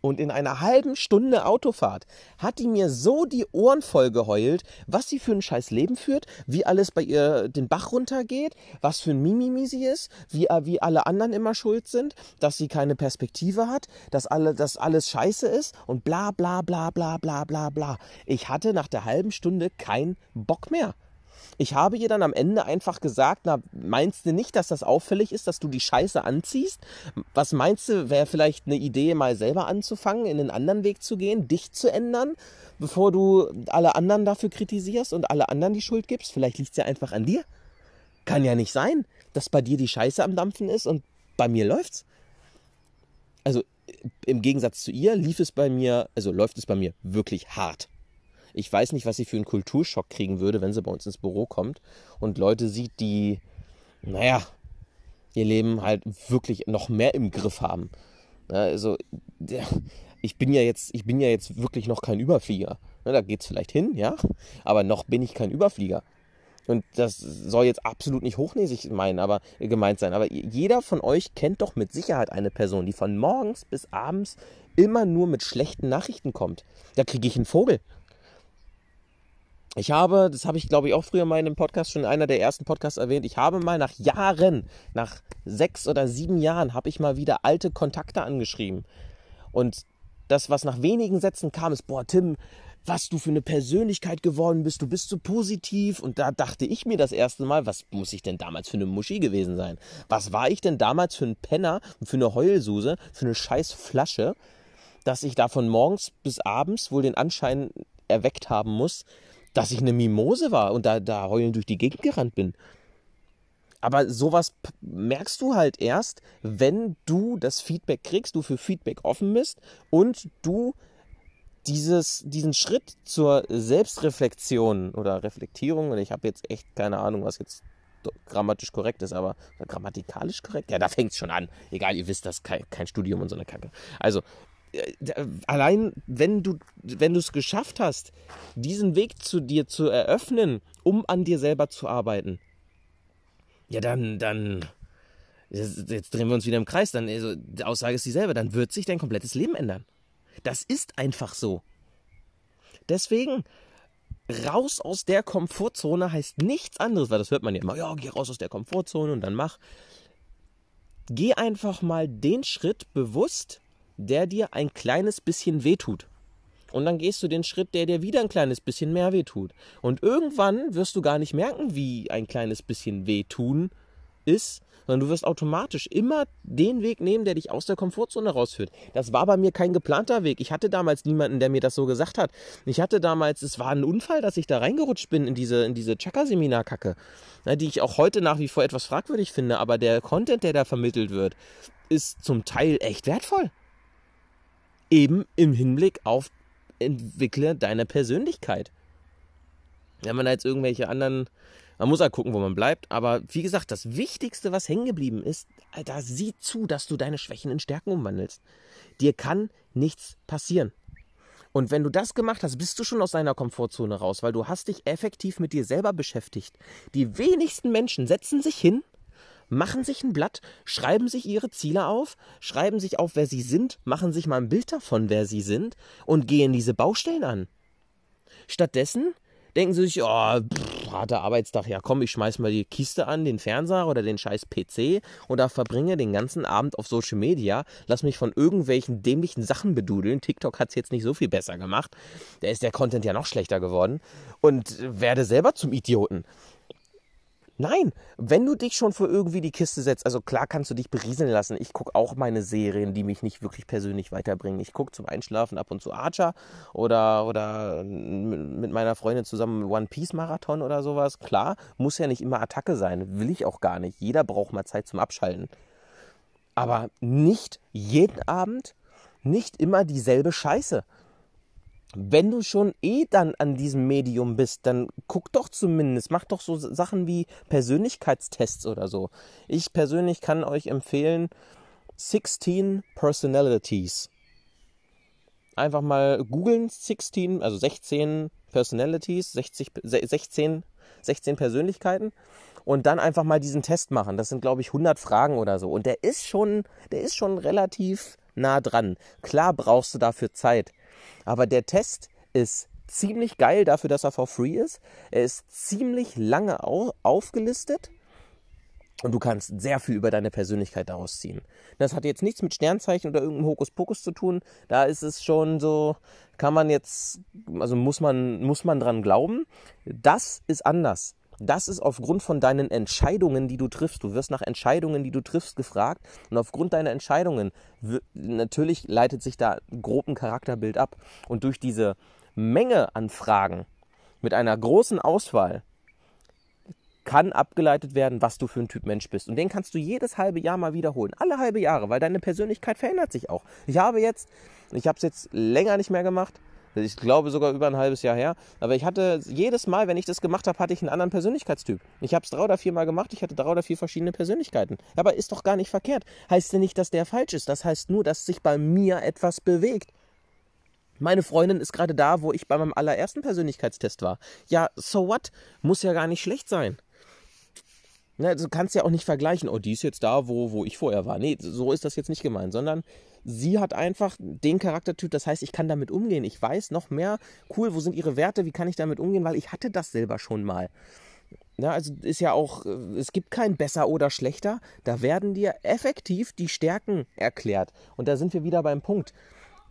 Und in einer halben Stunde Autofahrt hat die mir so die Ohren voll geheult, was sie für ein scheiß Leben führt, wie alles bei ihr den Bach runtergeht, was für ein Mimimi sie ist, wie, äh, wie alle anderen immer schuld sind, dass sie keine Perspektive hat, dass, alle, dass alles scheiße ist und bla bla bla bla bla bla bla. Ich hatte nach der halben Stunde keinen Bock mehr. Ich habe ihr dann am Ende einfach gesagt, na, meinst du nicht, dass das auffällig ist, dass du die Scheiße anziehst? Was meinst du, wäre vielleicht eine Idee, mal selber anzufangen, in einen anderen Weg zu gehen, dich zu ändern, bevor du alle anderen dafür kritisierst und alle anderen die Schuld gibst? Vielleicht liegt es ja einfach an dir. Kann ja nicht sein, dass bei dir die Scheiße am Dampfen ist und bei mir läuft's. Also im Gegensatz zu ihr lief es bei mir, also läuft es bei mir wirklich hart. Ich weiß nicht, was sie für einen Kulturschock kriegen würde, wenn sie bei uns ins Büro kommt und Leute sieht, die, naja, ihr Leben halt wirklich noch mehr im Griff haben. Also, ich bin ja jetzt, ich bin ja jetzt wirklich noch kein Überflieger. Da geht es vielleicht hin, ja, aber noch bin ich kein Überflieger. Und das soll jetzt absolut nicht hochnäsig meinen, aber gemeint sein. Aber jeder von euch kennt doch mit Sicherheit eine Person, die von morgens bis abends immer nur mit schlechten Nachrichten kommt. Da kriege ich einen Vogel. Ich habe, das habe ich glaube ich auch früher mal in einem Podcast, schon in einer der ersten Podcasts erwähnt, ich habe mal nach Jahren, nach sechs oder sieben Jahren, habe ich mal wieder alte Kontakte angeschrieben. Und das, was nach wenigen Sätzen kam, ist, boah, Tim, was du für eine Persönlichkeit geworden bist, du bist so positiv. Und da dachte ich mir das erste Mal, was muss ich denn damals für eine Muschi gewesen sein? Was war ich denn damals für ein Penner für eine Heulsuse, für eine scheiß Flasche? dass ich da von morgens bis abends wohl den Anschein erweckt haben muss, dass ich eine Mimose war und da, da heulend durch die Gegend gerannt bin. Aber sowas merkst du halt erst, wenn du das Feedback kriegst, du für Feedback offen bist und du dieses, diesen Schritt zur Selbstreflexion oder Reflektierung, und ich habe jetzt echt keine Ahnung, was jetzt grammatisch korrekt ist, aber grammatikalisch korrekt? Ja, da fängt es schon an. Egal, ihr wisst das, kein, kein Studium und so eine Kacke. Also, allein wenn du wenn du es geschafft hast, diesen Weg zu dir zu eröffnen, um an dir selber zu arbeiten, ja dann dann jetzt, jetzt drehen wir uns wieder im Kreis. Dann also, die Aussage ist dieselbe. Dann wird sich dein komplettes Leben ändern. Das ist einfach so. Deswegen raus aus der Komfortzone heißt nichts anderes, weil das hört man ja immer. Ja, geh raus aus der Komfortzone und dann mach. Geh einfach mal den Schritt bewusst der dir ein kleines bisschen wehtut. Und dann gehst du den Schritt, der dir wieder ein kleines bisschen mehr wehtut. Und irgendwann wirst du gar nicht merken, wie ein kleines bisschen wehtun ist, sondern du wirst automatisch immer den Weg nehmen, der dich aus der Komfortzone rausführt. Das war bei mir kein geplanter Weg. Ich hatte damals niemanden, der mir das so gesagt hat. Ich hatte damals, es war ein Unfall, dass ich da reingerutscht bin in diese, in diese Chakra-Seminar-Kacke, die ich auch heute nach wie vor etwas fragwürdig finde, aber der Content, der da vermittelt wird, ist zum Teil echt wertvoll eben im Hinblick auf entwickle deine Persönlichkeit. Wenn man da jetzt irgendwelche anderen, man muss halt gucken, wo man bleibt, aber wie gesagt, das Wichtigste, was hängen geblieben ist, Alter, sieh zu, dass du deine Schwächen in Stärken umwandelst. Dir kann nichts passieren. Und wenn du das gemacht hast, bist du schon aus deiner Komfortzone raus, weil du hast dich effektiv mit dir selber beschäftigt. Die wenigsten Menschen setzen sich hin machen sich ein Blatt, schreiben sich ihre Ziele auf, schreiben sich auf, wer sie sind, machen sich mal ein Bild davon, wer sie sind und gehen diese Baustellen an. Stattdessen denken sie sich, oh, pff, harter Arbeitstag, ja komm, ich schmeiß mal die Kiste an, den Fernseher oder den scheiß PC oder verbringe den ganzen Abend auf Social Media, lass mich von irgendwelchen dämlichen Sachen bedudeln. TikTok hat es jetzt nicht so viel besser gemacht. Da ist der Content ja noch schlechter geworden und werde selber zum Idioten. Nein, wenn du dich schon für irgendwie die Kiste setzt, also klar kannst du dich berieseln lassen. Ich gucke auch meine Serien, die mich nicht wirklich persönlich weiterbringen. Ich gucke zum Einschlafen ab und zu Archer oder, oder mit meiner Freundin zusammen One Piece Marathon oder sowas. Klar, muss ja nicht immer Attacke sein, will ich auch gar nicht. Jeder braucht mal Zeit zum Abschalten. Aber nicht jeden Abend, nicht immer dieselbe Scheiße wenn du schon eh dann an diesem Medium bist, dann guck doch zumindest, mach doch so Sachen wie Persönlichkeitstests oder so. Ich persönlich kann euch empfehlen 16 Personalities. Einfach mal googeln 16, also 16 Personalities, 60, 16, 16 Persönlichkeiten und dann einfach mal diesen Test machen. Das sind glaube ich 100 Fragen oder so und der ist schon, der ist schon relativ nah dran. Klar brauchst du dafür Zeit. Aber der Test ist ziemlich geil dafür, dass er for free ist. Er ist ziemlich lange aufgelistet. Und du kannst sehr viel über deine Persönlichkeit daraus ziehen. Das hat jetzt nichts mit Sternzeichen oder irgendeinem Hokuspokus zu tun. Da ist es schon so, kann man jetzt, also muss man, muss man dran glauben. Das ist anders. Das ist aufgrund von deinen Entscheidungen, die du triffst. Du wirst nach Entscheidungen, die du triffst, gefragt. Und aufgrund deiner Entscheidungen, natürlich leitet sich da grob ein Charakterbild ab. Und durch diese Menge an Fragen mit einer großen Auswahl kann abgeleitet werden, was du für ein Typ Mensch bist. Und den kannst du jedes halbe Jahr mal wiederholen. Alle halbe Jahre, weil deine Persönlichkeit verändert sich auch. Ich habe jetzt, ich habe es jetzt länger nicht mehr gemacht, ich glaube sogar über ein halbes Jahr her. Aber ich hatte jedes Mal, wenn ich das gemacht habe, hatte ich einen anderen Persönlichkeitstyp. Ich habe es drei oder vier Mal gemacht, ich hatte drei oder vier verschiedene Persönlichkeiten. Aber ist doch gar nicht verkehrt. Heißt ja nicht, dass der falsch ist. Das heißt nur, dass sich bei mir etwas bewegt. Meine Freundin ist gerade da, wo ich bei meinem allerersten Persönlichkeitstest war. Ja, so what? Muss ja gar nicht schlecht sein. Ja, du kannst ja auch nicht vergleichen, oh, die ist jetzt da, wo, wo ich vorher war. Nee, so ist das jetzt nicht gemeint, sondern sie hat einfach den Charaktertyp, das heißt, ich kann damit umgehen. Ich weiß noch mehr, cool, wo sind ihre Werte, wie kann ich damit umgehen, weil ich hatte das selber schon mal. Ja, also ist ja auch, äh, es gibt kein besser oder schlechter, da werden dir effektiv die Stärken erklärt. Und da sind wir wieder beim Punkt.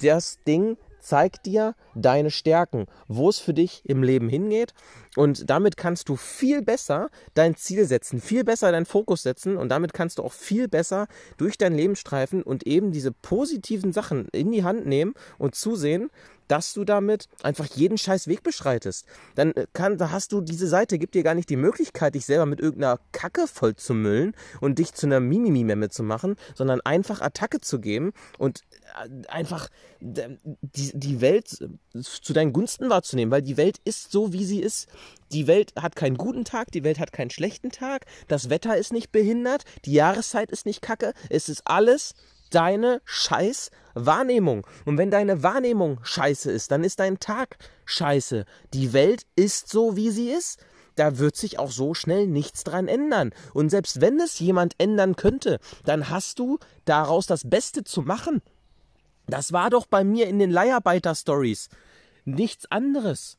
Das Ding zeigt dir deine Stärken, wo es für dich im Leben hingeht. Und damit kannst du viel besser dein Ziel setzen, viel besser deinen Fokus setzen. Und damit kannst du auch viel besser durch dein Leben streifen und eben diese positiven Sachen in die Hand nehmen und zusehen, dass du damit einfach jeden scheiß Weg beschreitest. Dann äh, kann, da hast du diese Seite, gibt dir gar nicht die Möglichkeit, dich selber mit irgendeiner Kacke voll zu müllen und dich zu einer Mimimi-Memme zu machen, sondern einfach Attacke zu geben und äh, einfach die, die Welt äh, zu deinen Gunsten wahrzunehmen, weil die Welt ist so, wie sie ist. Die Welt hat keinen guten Tag, die Welt hat keinen schlechten Tag, das Wetter ist nicht behindert, die Jahreszeit ist nicht kacke, es ist alles deine scheiß Wahrnehmung. Und wenn deine Wahrnehmung scheiße ist, dann ist dein Tag scheiße. Die Welt ist so, wie sie ist. Da wird sich auch so schnell nichts dran ändern. Und selbst wenn es jemand ändern könnte, dann hast du daraus das Beste zu machen. Das war doch bei mir in den Leiharbeiter-Stories nichts anderes.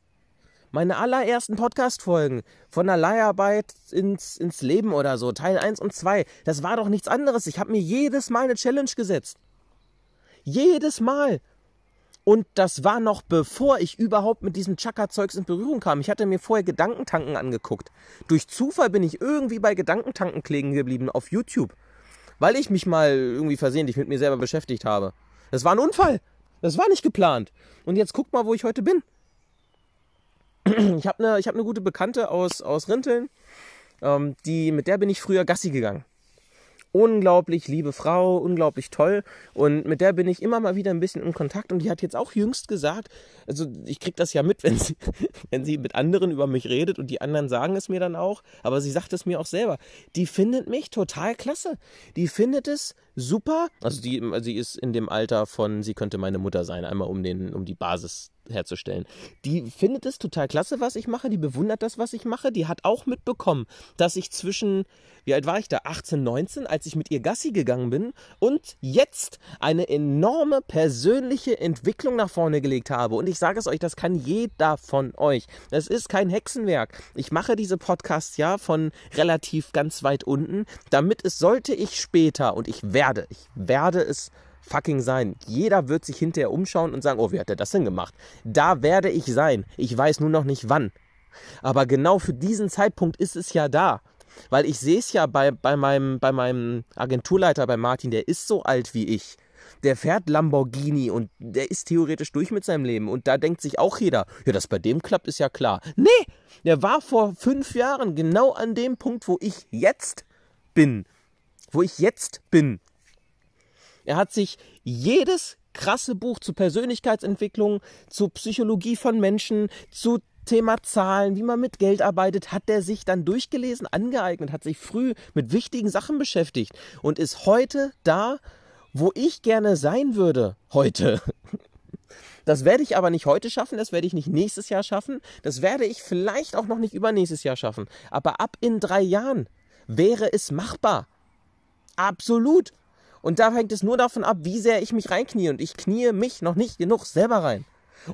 Meine allerersten Podcast-Folgen von der Leiharbeit ins, ins Leben oder so, Teil 1 und 2, das war doch nichts anderes. Ich habe mir jedes Mal eine Challenge gesetzt. Jedes Mal. Und das war noch bevor ich überhaupt mit diesem Chaka-Zeugs in Berührung kam. Ich hatte mir vorher Gedankentanken angeguckt. Durch Zufall bin ich irgendwie bei Gedankentanken kleben geblieben auf YouTube. Weil ich mich mal irgendwie versehentlich mit mir selber beschäftigt habe. Das war ein Unfall. Das war nicht geplant. Und jetzt guck mal, wo ich heute bin ich habe eine hab ne gute Bekannte aus, aus Rinteln, ähm, die, mit der bin ich früher Gassi gegangen. Unglaublich liebe Frau, unglaublich toll. Und mit der bin ich immer mal wieder ein bisschen in Kontakt. Und die hat jetzt auch jüngst gesagt, also ich kriege das ja mit, wenn sie, wenn sie mit anderen über mich redet und die anderen sagen es mir dann auch. Aber sie sagt es mir auch selber. Die findet mich total klasse. Die findet es super. Also die, sie ist in dem Alter von, sie könnte meine Mutter sein, einmal um den, um die Basis herzustellen. Die findet es total klasse, was ich mache, die bewundert das, was ich mache, die hat auch mitbekommen, dass ich zwischen, wie alt war ich da, 18, 19, als ich mit ihr Gassi gegangen bin und jetzt eine enorme persönliche Entwicklung nach vorne gelegt habe. Und ich sage es euch, das kann jeder von euch. Das ist kein Hexenwerk. Ich mache diese Podcasts ja von relativ ganz weit unten, damit es sollte ich später, und ich werde, ich werde es fucking sein. Jeder wird sich hinterher umschauen und sagen, oh, wie hat er das denn gemacht? Da werde ich sein. Ich weiß nur noch nicht wann. Aber genau für diesen Zeitpunkt ist es ja da. Weil ich sehe es ja bei, bei, meinem, bei meinem Agenturleiter, bei Martin, der ist so alt wie ich. Der fährt Lamborghini und der ist theoretisch durch mit seinem Leben. Und da denkt sich auch jeder, ja, dass bei dem klappt, ist ja klar. Nee, der war vor fünf Jahren genau an dem Punkt, wo ich jetzt bin. Wo ich jetzt bin. Er hat sich jedes krasse Buch zu Persönlichkeitsentwicklung, zu Psychologie von Menschen, zu Thema Zahlen, wie man mit Geld arbeitet, hat er sich dann durchgelesen, angeeignet, hat sich früh mit wichtigen Sachen beschäftigt und ist heute da, wo ich gerne sein würde. Heute. Das werde ich aber nicht heute schaffen, das werde ich nicht nächstes Jahr schaffen, das werde ich vielleicht auch noch nicht übernächstes Jahr schaffen. Aber ab in drei Jahren wäre es machbar. Absolut. Und da hängt es nur davon ab, wie sehr ich mich reinknie. Und ich knie mich noch nicht genug selber rein.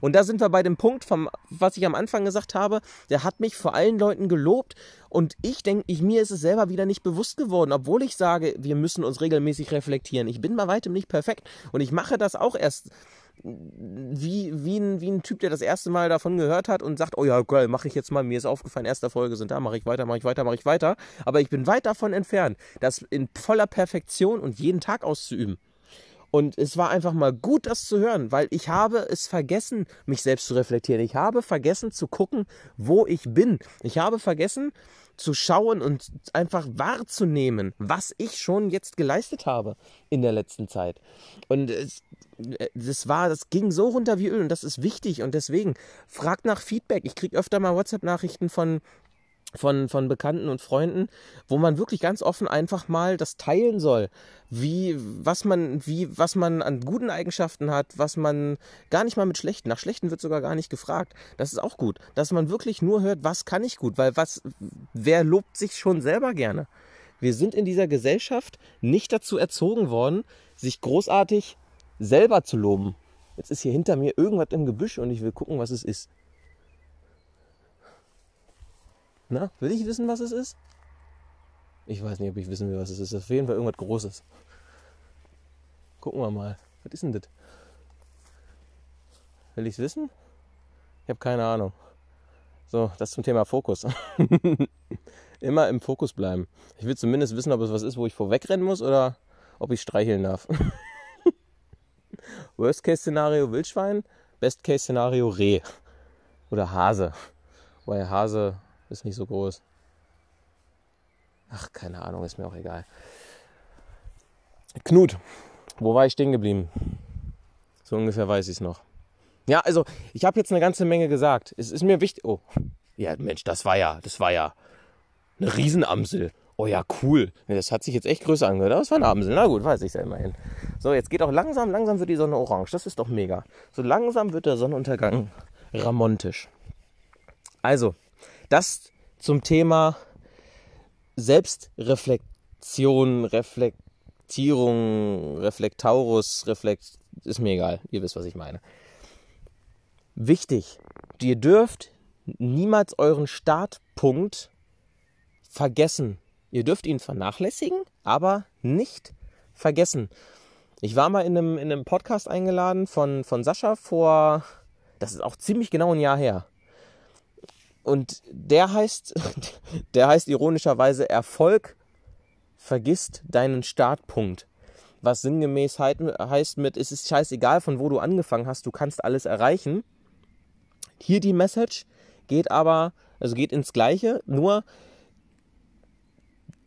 Und da sind wir bei dem Punkt, vom, was ich am Anfang gesagt habe, der hat mich vor allen Leuten gelobt. Und ich denke, ich, mir ist es selber wieder nicht bewusst geworden, obwohl ich sage, wir müssen uns regelmäßig reflektieren. Ich bin bei weitem nicht perfekt. Und ich mache das auch erst wie, wie, ein, wie ein Typ, der das erste Mal davon gehört hat und sagt, oh ja, geil, mache ich jetzt mal, mir ist aufgefallen, erste Folge sind da, mache ich weiter, mache ich weiter, mache ich weiter. Aber ich bin weit davon entfernt, das in voller Perfektion und jeden Tag auszuüben. Und es war einfach mal gut, das zu hören, weil ich habe es vergessen, mich selbst zu reflektieren. Ich habe vergessen zu gucken, wo ich bin. Ich habe vergessen zu schauen und einfach wahrzunehmen, was ich schon jetzt geleistet habe in der letzten Zeit. Und es, das war, das ging so runter wie Öl und das ist wichtig und deswegen fragt nach Feedback. Ich kriege öfter mal WhatsApp-Nachrichten von von, von Bekannten und Freunden, wo man wirklich ganz offen einfach mal das teilen soll, wie, was man, wie, was man an guten Eigenschaften hat, was man gar nicht mal mit schlechten, nach schlechten wird sogar gar nicht gefragt. Das ist auch gut, dass man wirklich nur hört, was kann ich gut, weil was, wer lobt sich schon selber gerne? Wir sind in dieser Gesellschaft nicht dazu erzogen worden, sich großartig selber zu loben. Jetzt ist hier hinter mir irgendwas im Gebüsch und ich will gucken, was es ist. Na, will ich wissen, was es ist? Ich weiß nicht, ob ich wissen will, was es ist. Auf jeden Fall irgendwas Großes. Gucken wir mal. Was ist denn das? Will ich es wissen? Ich habe keine Ahnung. So, das zum Thema Fokus. Immer im Fokus bleiben. Ich will zumindest wissen, ob es was ist, wo ich vorwegrennen muss oder ob ich streicheln darf. Worst-Case-Szenario Wildschwein, Best-Case-Szenario Reh oder Hase. Weil Hase ist nicht so groß. Ach, keine Ahnung, ist mir auch egal. Knut, wo war ich stehen geblieben? So ungefähr weiß ich es noch. Ja, also ich habe jetzt eine ganze Menge gesagt. Es ist mir wichtig. Oh, ja, Mensch, das war ja, das war ja eine Riesenamsel. Oh ja, cool. Das hat sich jetzt echt größer angehört. Das war eine Amsel. Na gut, weiß ich ja immerhin. So, jetzt geht auch langsam, langsam wird die Sonne orange. Das ist doch mega. So langsam wird der Sonnenuntergang ramontisch. Also, das zum Thema Selbstreflexion, Reflektierung, Reflektaurus, Reflekt, ist mir egal. Ihr wisst, was ich meine. Wichtig, ihr dürft niemals euren Startpunkt vergessen. Ihr dürft ihn vernachlässigen, aber nicht vergessen. Ich war mal in einem, in einem Podcast eingeladen von, von Sascha vor, das ist auch ziemlich genau ein Jahr her. Und der heißt, der heißt ironischerweise Erfolg vergisst deinen Startpunkt. Was sinngemäß heißt mit, es ist scheißegal, von wo du angefangen hast, du kannst alles erreichen. Hier die Message geht aber, also geht ins Gleiche, nur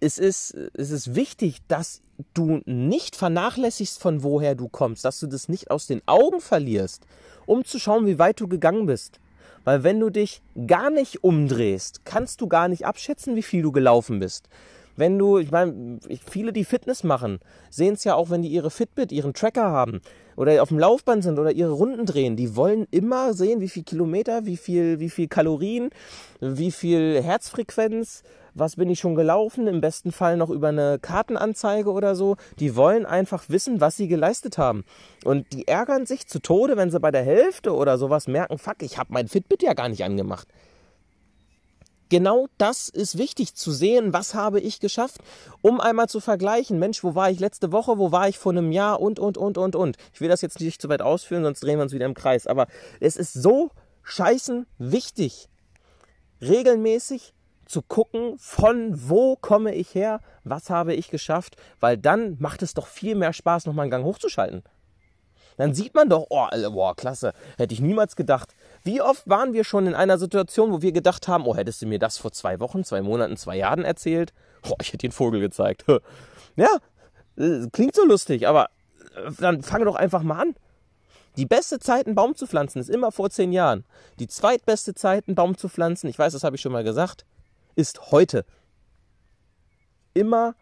es ist, es ist wichtig, dass du nicht vernachlässigst, von woher du kommst, dass du das nicht aus den Augen verlierst, um zu schauen, wie weit du gegangen bist. Weil wenn du dich gar nicht umdrehst, kannst du gar nicht abschätzen, wie viel du gelaufen bist. Wenn du, ich meine, viele, die Fitness machen, sehen es ja auch, wenn die ihre Fitbit, ihren Tracker haben oder auf dem Laufband sind oder ihre Runden drehen. Die wollen immer sehen, wie viel Kilometer, wie viel, wie viel Kalorien, wie viel Herzfrequenz, was bin ich schon gelaufen, im besten Fall noch über eine Kartenanzeige oder so. Die wollen einfach wissen, was sie geleistet haben. Und die ärgern sich zu Tode, wenn sie bei der Hälfte oder sowas merken, fuck, ich habe mein Fitbit ja gar nicht angemacht genau das ist wichtig zu sehen, was habe ich geschafft, um einmal zu vergleichen, Mensch, wo war ich letzte Woche, wo war ich vor einem Jahr und, und, und, und, und. Ich will das jetzt nicht zu weit ausführen, sonst drehen wir uns wieder im Kreis. Aber es ist so scheißen wichtig, regelmäßig zu gucken, von wo komme ich her, was habe ich geschafft, weil dann macht es doch viel mehr Spaß, nochmal einen Gang hochzuschalten. Dann sieht man doch, oh, boah, klasse, hätte ich niemals gedacht. Wie oft waren wir schon in einer Situation, wo wir gedacht haben, oh, hättest du mir das vor zwei Wochen, zwei Monaten, zwei Jahren erzählt? Oh, ich hätte den Vogel gezeigt. Ja, äh, klingt so lustig, aber äh, dann fange doch einfach mal an. Die beste Zeit, einen Baum zu pflanzen, ist immer vor zehn Jahren. Die zweitbeste Zeit, einen Baum zu pflanzen, ich weiß, das habe ich schon mal gesagt, ist heute. Immer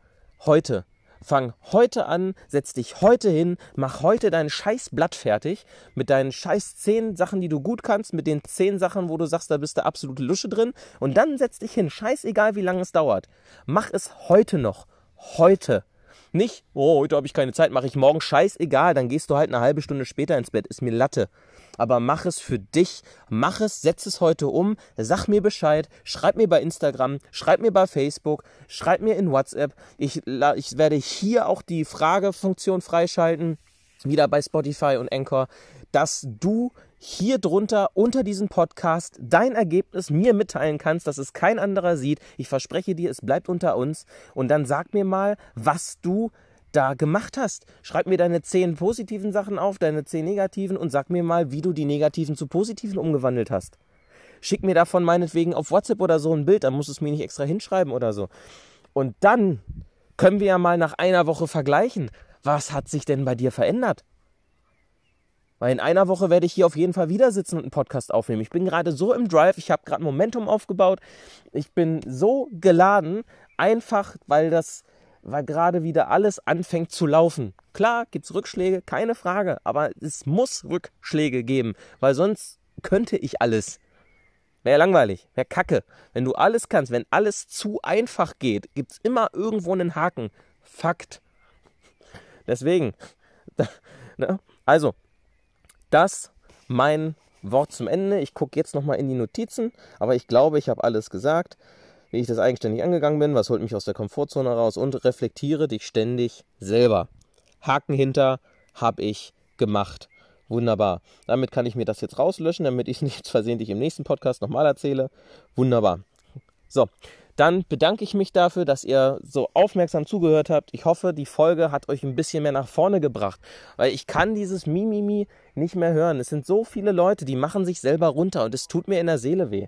heute. Fang heute an, setz dich heute hin, mach heute dein Scheißblatt fertig mit deinen scheiß zehn Sachen, die du gut kannst, mit den zehn Sachen, wo du sagst, da bist du absolute Lusche drin. Und dann setz dich hin, scheißegal wie lange es dauert. Mach es heute noch. Heute. Nicht, oh, heute habe ich keine Zeit, mache ich morgen scheißegal, dann gehst du halt eine halbe Stunde später ins Bett, ist mir Latte aber mach es für dich, mach es, setz es heute um, sag mir Bescheid, schreib mir bei Instagram, schreib mir bei Facebook, schreib mir in WhatsApp. Ich, ich werde hier auch die Fragefunktion freischalten, wieder bei Spotify und Anchor, dass du hier drunter unter diesem Podcast dein Ergebnis mir mitteilen kannst, dass es kein anderer sieht. Ich verspreche dir, es bleibt unter uns. Und dann sag mir mal, was du da gemacht hast. Schreib mir deine zehn positiven Sachen auf, deine zehn negativen und sag mir mal, wie du die negativen zu positiven umgewandelt hast. Schick mir davon meinetwegen auf WhatsApp oder so ein Bild, dann musst du es mir nicht extra hinschreiben oder so. Und dann können wir ja mal nach einer Woche vergleichen. Was hat sich denn bei dir verändert? Weil in einer Woche werde ich hier auf jeden Fall wieder sitzen und einen Podcast aufnehmen. Ich bin gerade so im Drive, ich habe gerade Momentum aufgebaut. Ich bin so geladen, einfach weil das weil gerade wieder alles anfängt zu laufen. Klar gibt es Rückschläge, keine Frage, aber es muss Rückschläge geben, weil sonst könnte ich alles. Wäre langweilig, wäre kacke. Wenn du alles kannst, wenn alles zu einfach geht, gibt es immer irgendwo einen Haken. Fakt. Deswegen, ne? also, das mein Wort zum Ende. Ich gucke jetzt nochmal in die Notizen, aber ich glaube, ich habe alles gesagt wie ich das eigenständig angegangen bin, was holt mich aus der Komfortzone raus und reflektiere dich ständig selber. Haken hinter, habe ich gemacht. Wunderbar. Damit kann ich mir das jetzt rauslöschen, damit ich es nicht versehentlich im nächsten Podcast nochmal erzähle. Wunderbar. So, dann bedanke ich mich dafür, dass ihr so aufmerksam zugehört habt. Ich hoffe, die Folge hat euch ein bisschen mehr nach vorne gebracht, weil ich kann dieses Mimimi nicht mehr hören. Es sind so viele Leute, die machen sich selber runter und es tut mir in der Seele weh.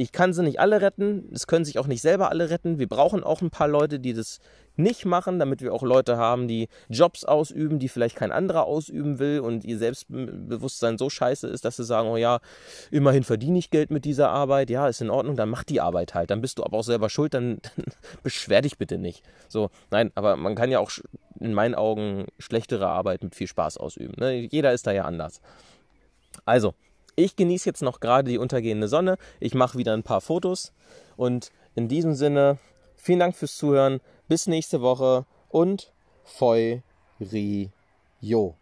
Ich kann sie nicht alle retten, es können sich auch nicht selber alle retten. Wir brauchen auch ein paar Leute, die das nicht machen, damit wir auch Leute haben, die Jobs ausüben, die vielleicht kein anderer ausüben will und ihr Selbstbewusstsein so scheiße ist, dass sie sagen, oh ja, immerhin verdiene ich Geld mit dieser Arbeit, ja, ist in Ordnung, dann mach die Arbeit halt, dann bist du aber auch selber schuld, dann, dann beschwer dich bitte nicht. So, nein, aber man kann ja auch in meinen Augen schlechtere Arbeit mit viel Spaß ausüben. Ne? Jeder ist da ja anders. Also, ich genieße jetzt noch gerade die untergehende Sonne. Ich mache wieder ein paar Fotos. Und in diesem Sinne, vielen Dank fürs Zuhören. Bis nächste Woche und Feu Rio.